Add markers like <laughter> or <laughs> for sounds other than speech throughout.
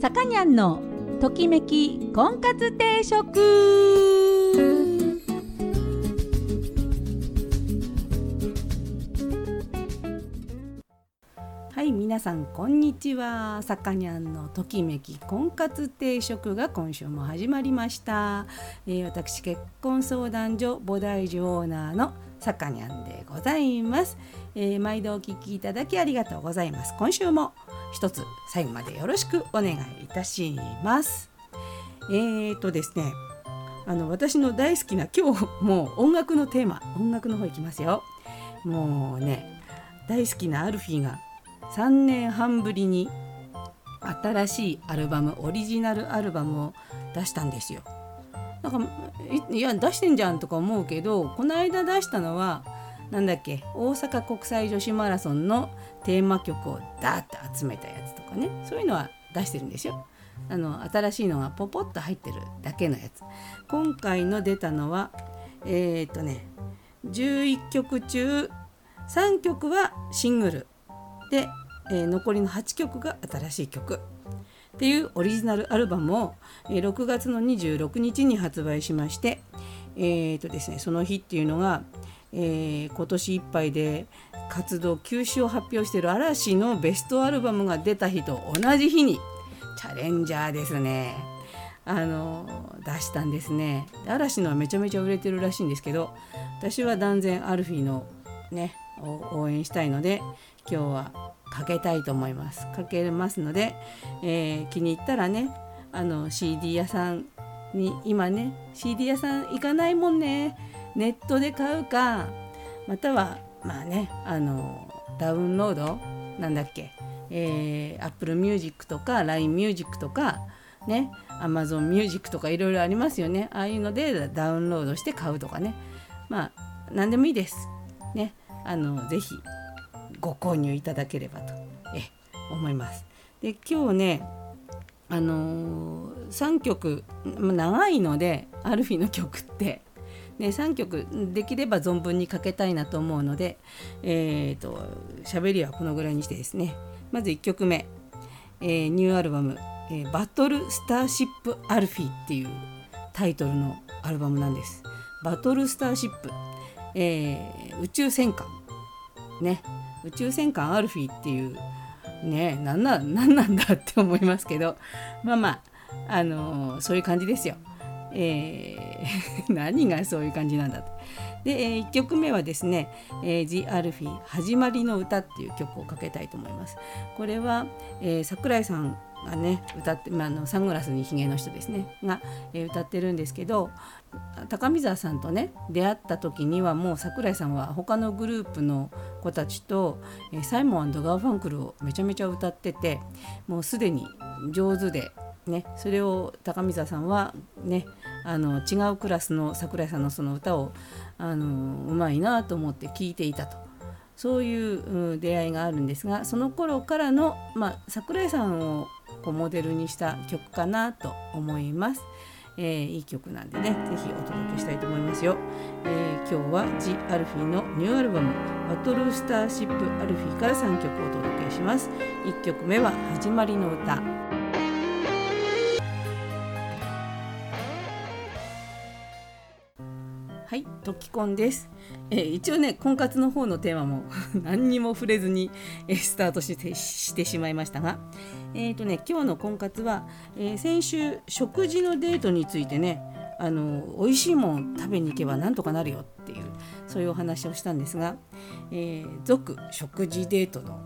さかにゃんのときめき婚活定食。はい皆さんこんにちは。さかにゃんのときめき婚活定食が今週も始まりました、えー私結婚相談所菩提寺オーナーのさかにゃんでございます、えー毎度お聞きいただきありがとうございます。今週も一つ最後までよろしくお願いいたしますえーとですねあの私の大好きな今日もう音楽のテーマ音楽の方いきますよもうね大好きなアルフィーが3年半ぶりに新しいアルバムオリジナルアルバムを出したんですよ。なんかいいや出してんじゃんとか思うけどこの間出したのはなんだっけ？大阪国際女子マラソンのテーマ曲をダーッと集めたやつとかねそういうのは出してるんですよ。あの新しいのがポポッと入ってるだけのやつ。今回の出たのはえーっとね11曲中3曲はシングルで、えー残りの8曲が新しい曲っていうオリジナルアルバムを、えー6月の26日に発売しまして、えーとですね、その日っていうのが、えー今年いっぱいで活動休止を発表している嵐のベストアルバムが出た日と同じ日にチャレンジャーですね。あの出したんですね。嵐のはめちゃめちゃ売れてるらしいんですけど私は断然アルフィーのね応援したいので今日はかけたいと思います。かけますので、えー気に入ったらねあの CD 屋さんに今ね CD 屋さん行かないもんね。ネットで買うかまたはまあねあのダウンロードなんだっけ、えー、Apple Music とか LINE Music とかね Amazon Music とかいろいろありますよね。ああいうのでダウンロードして買うとかね。まあ何でもいいです。ねあのぜひご購入いただければとえ思います。で今日ねあのー、3曲長いのでアルフィの曲ってね、3曲できれば存分にかけたいなと思うので、えー、と喋りはこのぐらいにしてですねまず1曲目、えーニューアルバム、えーバトルスターシップアルフィっていうタイトルのアルバムなんです。バトルスターシップ、えー宇宙戦艦ね宇宙戦艦アルフィっていうねなんななんなんだって思いますけどまあまああのーそういう感じですよ。えー <laughs> 何がそういう感じなんだと。で、え1曲目はですね「えー、ジ・アルフィ始まりの歌」っていう曲をかけたいと思います。これは、えー桜井さんがね歌って、まあ、あのサングラスにひげの人ですねが、えー歌ってるんですけど高見沢さんとね出会った時にはもう桜井さんは他のグループの子たちと、えーサイモンガーファンクルをめちゃめちゃ歌っててもうすでに上手で、ね、それを高見沢さんはねあの違うクラスの桜井さんのその歌をあのうまいなと思って聴いていたと。そういう出会いがあるんですがその頃からの、まあ、桜井さんをこうモデルにした曲かなと思います。えーいい曲なんでねぜひお届けしたいと思いますよ、えー今日は G アルフィのニューアルバム「バトルスターシップアルフィ」から3曲お届けします。1曲目は「始まりの歌」はい、トキコンです。えー一応ね、婚活の方のテーマも <laughs> 何にも触れずに、えースタートしてしてしまいましたが、えーとね、今日の婚活は、えー先週食事のデートについてね、あの美味しいもん食べに行けばなんとかなるよっていうそういうお話をしたんですが、えー続食事デートの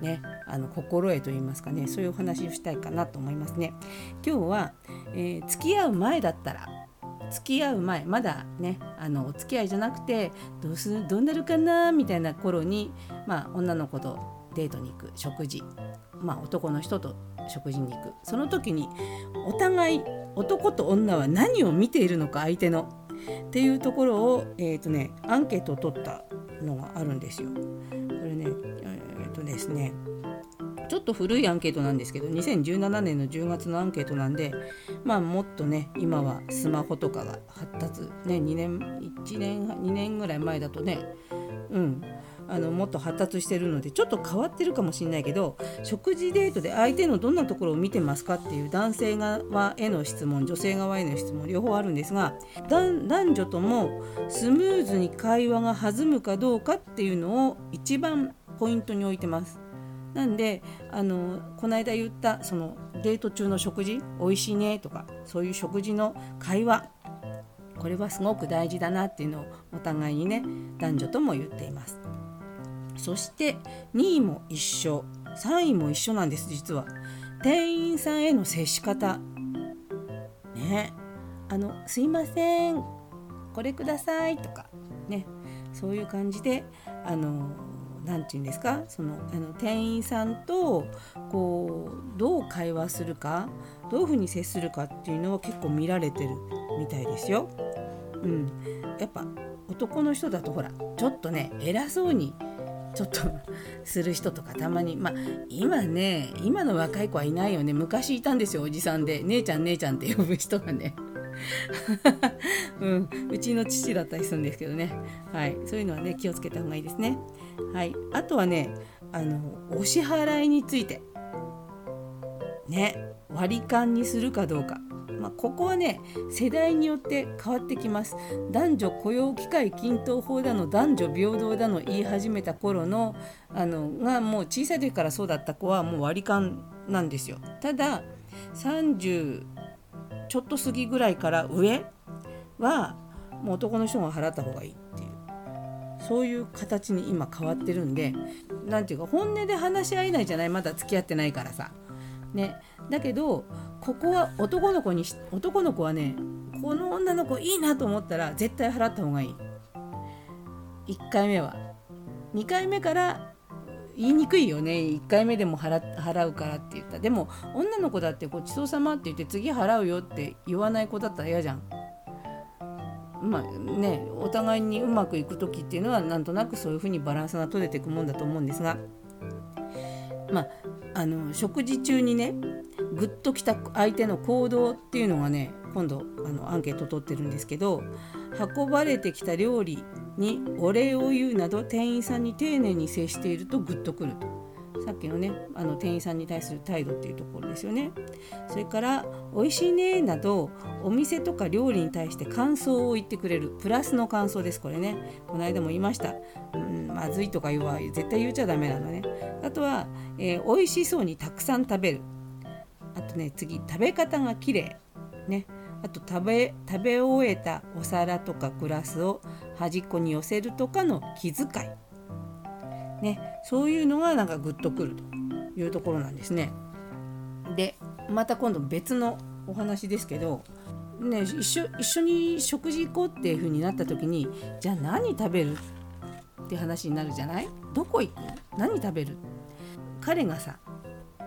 ね、あの心得といいますかねそういうお話をしたいかなと思いますね。今日は、え付き合う前だったら付き合う前まだねあのお付き合いじゃなくてどうするどうなるかなみたいな頃に、まあ、女の子とデートに行く食事、まあ、男の人と食事に行く。その時にお互い男と女は何を見ているのか相手の。っていうところを、えーとね、アンケートを取ったのがあるんですよ。これねえっ、とですねちょっと古いアンケートなんですけど2017年の10月のアンケートなんでまあもっとね今はスマホとかが発達ね2年1年2年ぐらい前だとねうんあのもっと発達してるのでちょっと変わってるかもしれないけど食事デートで相手のどんなところを見てますかっていう男性側への質問女性側への質問両方あるんですが男女ともスムーズに会話が弾むかどうかっていうのを一番ポイントに置いてます。なんであのこの間言ったそのデート中の食事おいしいねとかそういう食事の会話これはすごく大事だなっていうのをお互いにね男女とも言っています。そして2位も一緒3位も一緒なんです実は。店員さんへの接し方。ねあの「すいませんこれください」とかねそういう感じであの何て言うんですか？そのあの店員さんとこうどう会話するかどういうふうに接するかっていうのは結構見られてるみたいですよ。うん、やっぱ男の人だとほらちょっとね偉そうにちょっとする人とかたまにまあ今ね今の若い子はいないよね。昔いたんですよおじさんで。姉ちゃん姉ちゃんって呼ぶ人がね。うん、うちの父だったりするんですけどね、はい、そういうのはね気をつけた方がいいですね。はい、あとはねあのお支払いについて。ね。割り勘にするかどうか、まあ、ここはね世代によって変わってきます。男女雇用機会均等法だの男女平等だの言い始めた頃のあのがもう小さい時からそうだった子はもう割り勘なんですよ。ただちょっと過ぎぐらいから上はもう男の人が払った方がいいっていう。そういう形に今変わってるんで何て言うか本音で話し合えないじゃないまだ付き合ってないからさ。ね、だけどここは男の子に男の子はねこの女の子いいなと思ったら絶対払った方がいい。1回目は。2回目から言いにくいよね。1回目でも払うからって言った。でも女の子だってごちそうさまって言って次払うよって言わない子だったら嫌じゃん。まあねお互いにうまくいく時っていうのはなんとなくそういうふうにバランスが取れていくもんだと思うんですが。まああの食事中にねグッときた相手の行動っていうのがね今度あのアンケート取ってるんですけど運ばれてきた料理にお礼を言うなど店員さんに丁寧に接しているとグッとくると。さっきのねあの店員さんに対する態度っていうところですよね。それから「美味しいね」などお店とか料理に対して感想を言ってくれる。プラスの感想ですこれね。この間も言いました、うん、まずいとか言うは絶対言っちゃダメなのね。あとは、えー、美味しそうにたくさん食べる。あとね次食べ方が綺麗。ね。あと食べ食べ終えたお皿とかグラスを端っこに寄せるとかの気遣い。ね、そういうのがなんかグッとくるというところなんですね。でまた今度別のお話ですけど、ね、一緒一緒に食事行こうっていう風になった時にじゃあ何食べるって話になるじゃない？どこ行く？何食べる？彼がさ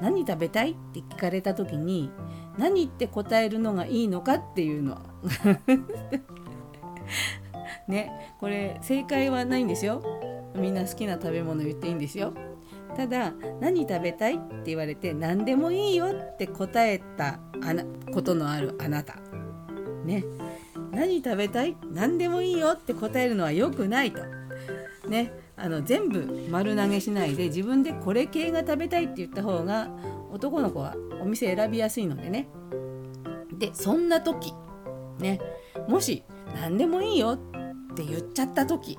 何食べたいって聞かれた時に何って答えるのがいいのかっていうの。はねこれ正解はないんですよ。みんな好きな食べ物言っていいんですよ。ただ何食べたいって言われて何でもいいよって答えたあなことのあるあなた。ね。何食べたい？何でもいいよって答えるのは良くないと。ね。あの全部丸投げしないで自分でこれ系が食べたいって言った方が男の子はお店選びやすいのでね。でそんな時ね。もし何でもいいよって言っちゃった時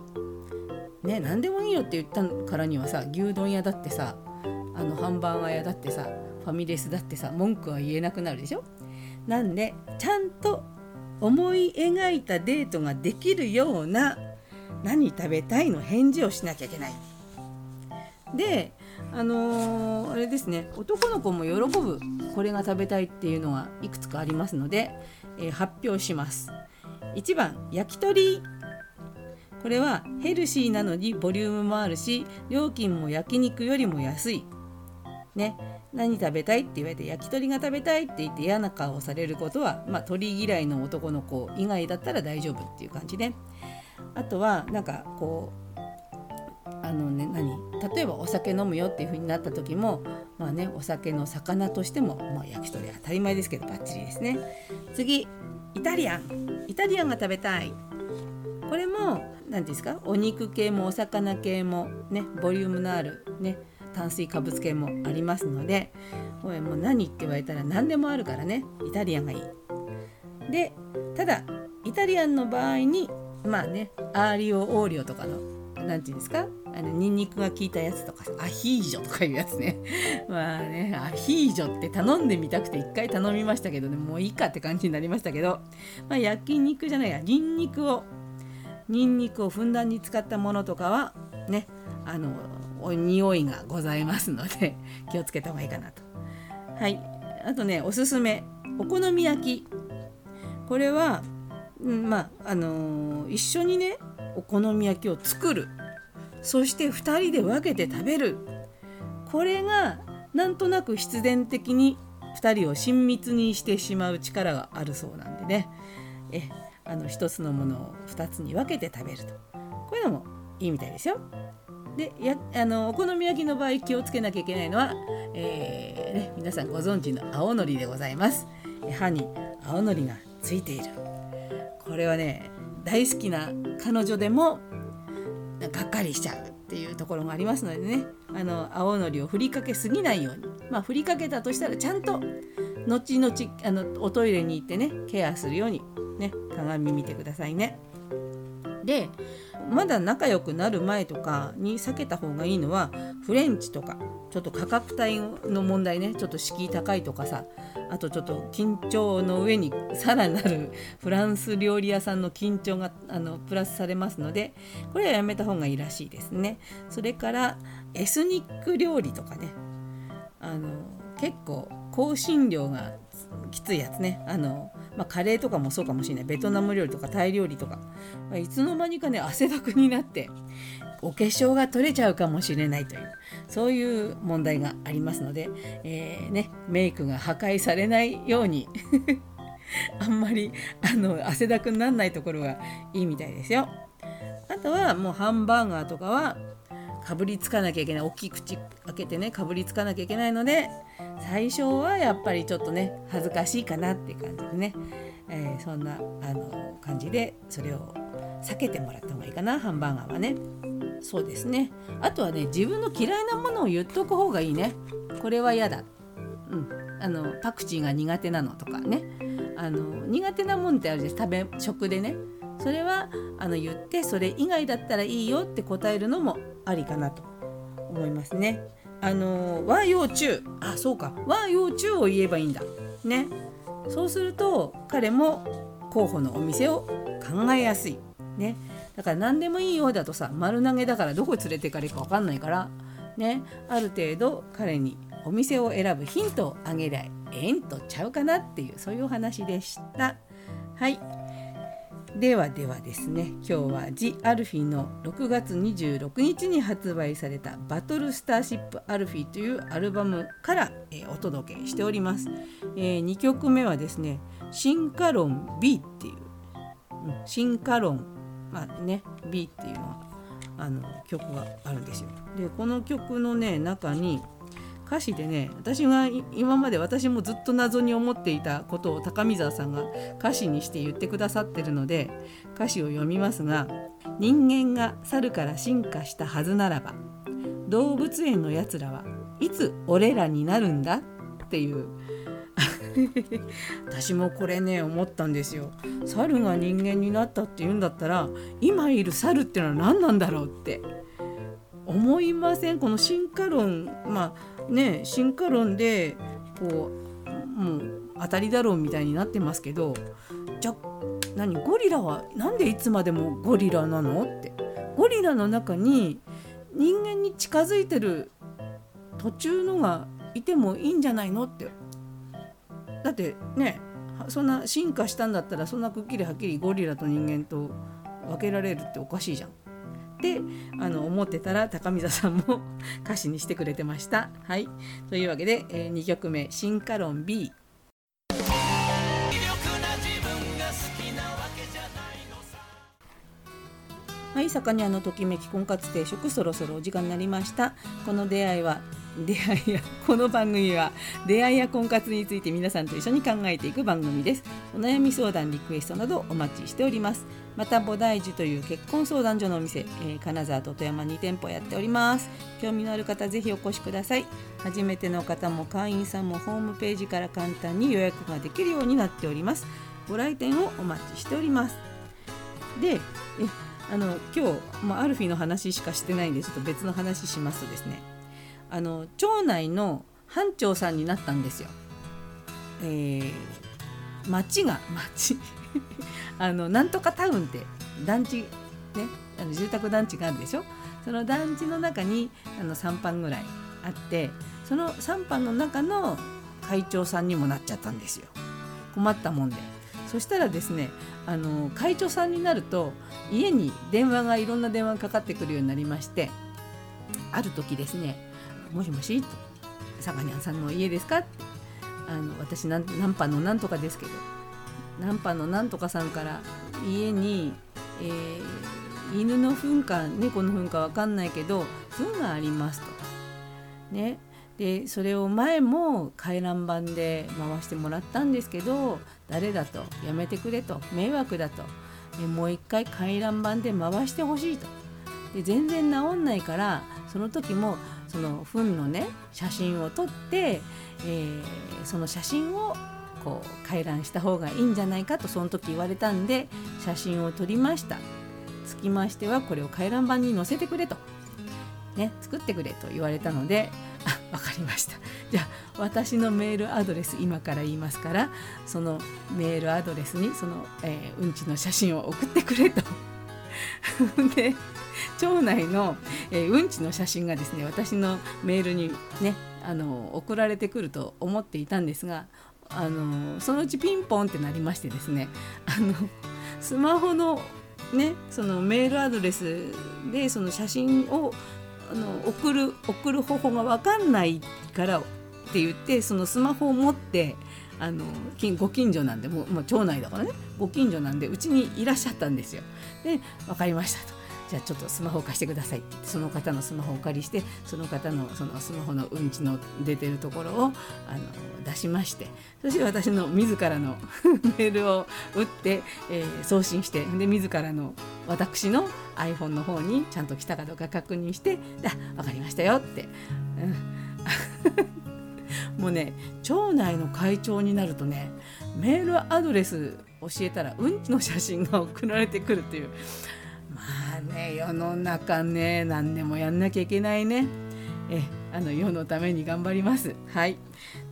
ね何でもいいよって言ったからにはさ牛丼屋だってさあのハンバーガー屋だってさファミレスだってさ文句は言えなくなるでしょ？なんでちゃんと思い描いたデートができるような何食べたいの返事をしなきゃいけない。であのー、あれですね男の子も喜ぶこれが食べたいっていうのがいくつかありますので、えー、発表します。1番焼き鳥これはヘルシーなのにボリュームもあるし料金も焼肉よりも安い。ね、何食べたいって言われて焼き鳥が食べたいって言って嫌な顔をされることは、まあ、鳥嫌いの男の子以外だったら大丈夫っていう感じであとはなんかこうあのね何？例えばお酒飲むよっていう風になった時もまあねお酒の魚としても、まあ、焼き鳥当たり前ですけどバッチリですね。次イタリアン。イタリアンが食べたい。これも何ですか？お肉系もお魚系もねボリュームのあるね炭水化物系もありますのでこれもう何って言われたら何でもあるからねイタリアンがいい。でただイタリアンの場合にまあねアーリオオーリオとかの何て言うんですか？あのニンニクが効いたやつとかアヒージョとかいうやつね。<laughs> まあねアヒージョって頼んでみたくて一回頼みましたけどねもういいかって感じになりましたけど、まあ、焼肉じゃないやニンニクをニンニクをふんだんに使ったものとかはねあの匂いがございますので <laughs> 気をつけた方がいいかなと。はい。あとねおすすめ。お好み焼き。これは、うん、まああのー、一緒にねお好み焼きを作る。そして2人で分けて食べる。これがなんとなく必然的に2人を親密にしてしまう力があるそうなんでね。えあの1つのものを2つに分けて食べるとこういうのもいいみたいですよ。でやあのお好み焼きの場合気をつけなきゃいけないのは、えーね、皆さんご存知の青のりでございます。歯に青のりがついているこれはね大好きな彼女でもがっかりしちゃうっていうところがありますのでねあの青のりを振りかけすぎないようにまあ振りかけたとしたらちゃんと後々あのおトイレに行ってねケアするようにね鏡見てくださいね。でまだ仲良くなる前とかに避けた方がいいのはフレンチとかちょっと価格帯の問題ねちょっと敷居高いとかさあとちょっと緊張の上に <laughs> さらなる <laughs> フランス料理屋さんの緊張があのプラスされますのでこれはやめた方がいいらしいですね。それからエスニック料理とかねあの結構香辛料がきついやつね。あの、まあ、カレーとかもそうかもしれない。ベトナム料理とかタイ料理とか、ま、いつの間にかね汗だくになってお化粧が取れちゃうかもしれないというそういう問題がありますので、えー、ね、メイクが破壊されないように <laughs> あんまりあの汗だくにならないところがいいみたいですよ。あとはもうハンバーガーとかはかぶりつかなきゃいけない。大きい口開けてねかぶりつかなきゃいけないので最初はやっぱりちょっとね恥ずかしいかなって感じでね、えー、そんなあの感じでそれを避けてもらった方がいいかな。ハンバーガーはね。そうですね。あとはね自分の嫌いなものを言っとく方がいいね。これは嫌だ。うん。あのパクチーが苦手なのとかね。あの苦手なもんってあるじゃん。食べ食でね。それはあの言ってそれ以外だったらいいよって答えるのもありかなと思いますね。あの和洋中。あそうか。和洋中を言えばいいんだ。ね。そうすると彼も候補のお店を考えやすい。ね。だから何でもいいようだとさ丸投げだからどこ連れてかれるか分かんないからね。ある程度彼にお店を選ぶヒントをあげりゃええんとちゃうかなっていうそういうお話でした。はい。ではではですね今日はジ・アルフィの6月26日に発売された「バトルスターシップ・アルフィ」というアルバムから、え、お届けしております、えー、2曲目はですね「進化論 B」っていう、うん、進化論まあね B っていうのはあの曲があるんですよ。でこの曲のね中に「歌詞でね私が今まで私もずっと謎に思っていたことを高見沢さんが歌詞にして言ってくださってるので歌詞を読みますが「人間が猿から進化したはずならば動物園のやつらはいつ俺らになるんだ?」っていう。<laughs> 私もこれね思ったんですよ。猿が人間になったって言うんだったら今いる猿ってのは何なんだろうって思いません？この進化論まあね進化論でこうもう当たりだろうみたいになってますけどじゃ何ゴリラは何でいつまでもゴリラなのってゴリラの中に人間に近づいてる途中のがいてもいいんじゃないのってだってねそんな進化したんだったらそんなくっきりはっきりゴリラと人間と分けられるっておかしいじゃん。ってあの思ってたら高見沢さんも <laughs> 歌詞にしてくれてました。はい、というわけで、えー、2曲目「進化論 B」はい、魚屋のときめき婚活定食そろそろお時間になりました。この出会いは出会いや <laughs> この番組は出会いや婚活について皆さんと一緒に考えていく番組です。お悩み相談リクエストなどお待ちしております。また菩提寺という結婚相談所のお店、えー、金沢と富山2店舗やっております。興味のある方ぜひお越しください。初めての方も会員さんもホームページから簡単に予約ができるようになっております。ご来店をお待ちしております。でえあの今日、まあ、アルフィーの話しかしてないんでちょっと別の話しますとですね。あの町内の班長さんになったんですよ。えー、町が町。あのなんとかタウンって団地ねあの住宅団地があるでしょ？その団地の中にあの3班ぐらいあってその3班の中の会長さんにもなっちゃったんですよ困ったもんでそしたらですねあの会長さんになると家に電話がいろんな電話がかかってくるようになりましてある時ですね「もしもし?」坂にゃんさんの家ですか?」あの私何班のなんとかですけど何班のなんとかさんから家に、えー、犬の糞か猫の糞か分かんないけど糞がありますと。ね、でそれを前も回覧板で回してもらったんですけど誰だと？やめてくれと。迷惑だと。えもう一回回覧板で回してほしいと。で全然治んないからその時もその糞のね写真を撮って、えー、その写真をこう回覧した方がいいんじゃないかとその時言われたんで写真を撮りました。つきましてはこれを回覧板に載せてくれと、ね、作ってくれと言われたのであ分かりました。<laughs> じゃあ私のメールアドレス今から言いますからそのメールアドレスにその、えー、うんちの写真を送ってくれと。<laughs> で町内の、えー、うんちの写真がですね私のメールにねあの送られてくると思っていたんですがあのそのうちピンポンってなりましてですね <laughs> あのスマホのねそのメールアドレスでその写真をあの送る送る方法が分かんないからって言ってそのスマホを持ってあのご近所なんでもう、もう町内だからねご近所なんでうちにいらっしゃったんですよ。で分かりましたと。じゃあちょっとスマホを貸してください。ってってその方のスマホをお借りしてその方のそのスマホのうんちの出てるところをあの出しましてそして私の自らの <laughs> メールを打って、えー、送信してで自らの私の iPhone の方にちゃんと来たかどうか確認して「あ分かりましたよ」って。うん。<laughs> もうね町内の会長になるとねメールアドレス教えたらうんちの写真が送られてくるっていう。あね世の中ね何でもやんなきゃいけないね。えあの世のために頑張ります。はい。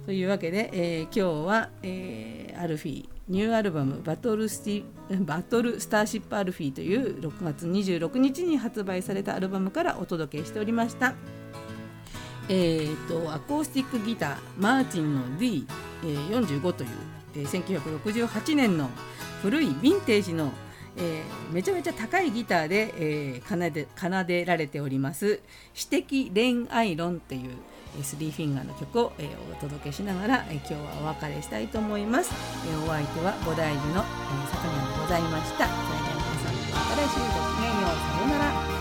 というわけで、えー、今日は、えー、アルフィーニューアルバムバトルスティ「バトルスターシップアルフィー」という6月26日に発売されたアルバムからお届けしておりました。えーと、アコースティックギターマーティンの D45、という、えー、1968年の古いヴィンテージのえー、めちゃめちゃ高いギターで、えー、奏で奏でられております「私的恋愛論」っていうえスリーフィンガーの曲を、えー、お届けしながら、えー、今日はお別れしたいと思います、えー、お相手は菩提寺の、えー、坂でございました。それでは皆さんまた来週ごきげんようさようなら。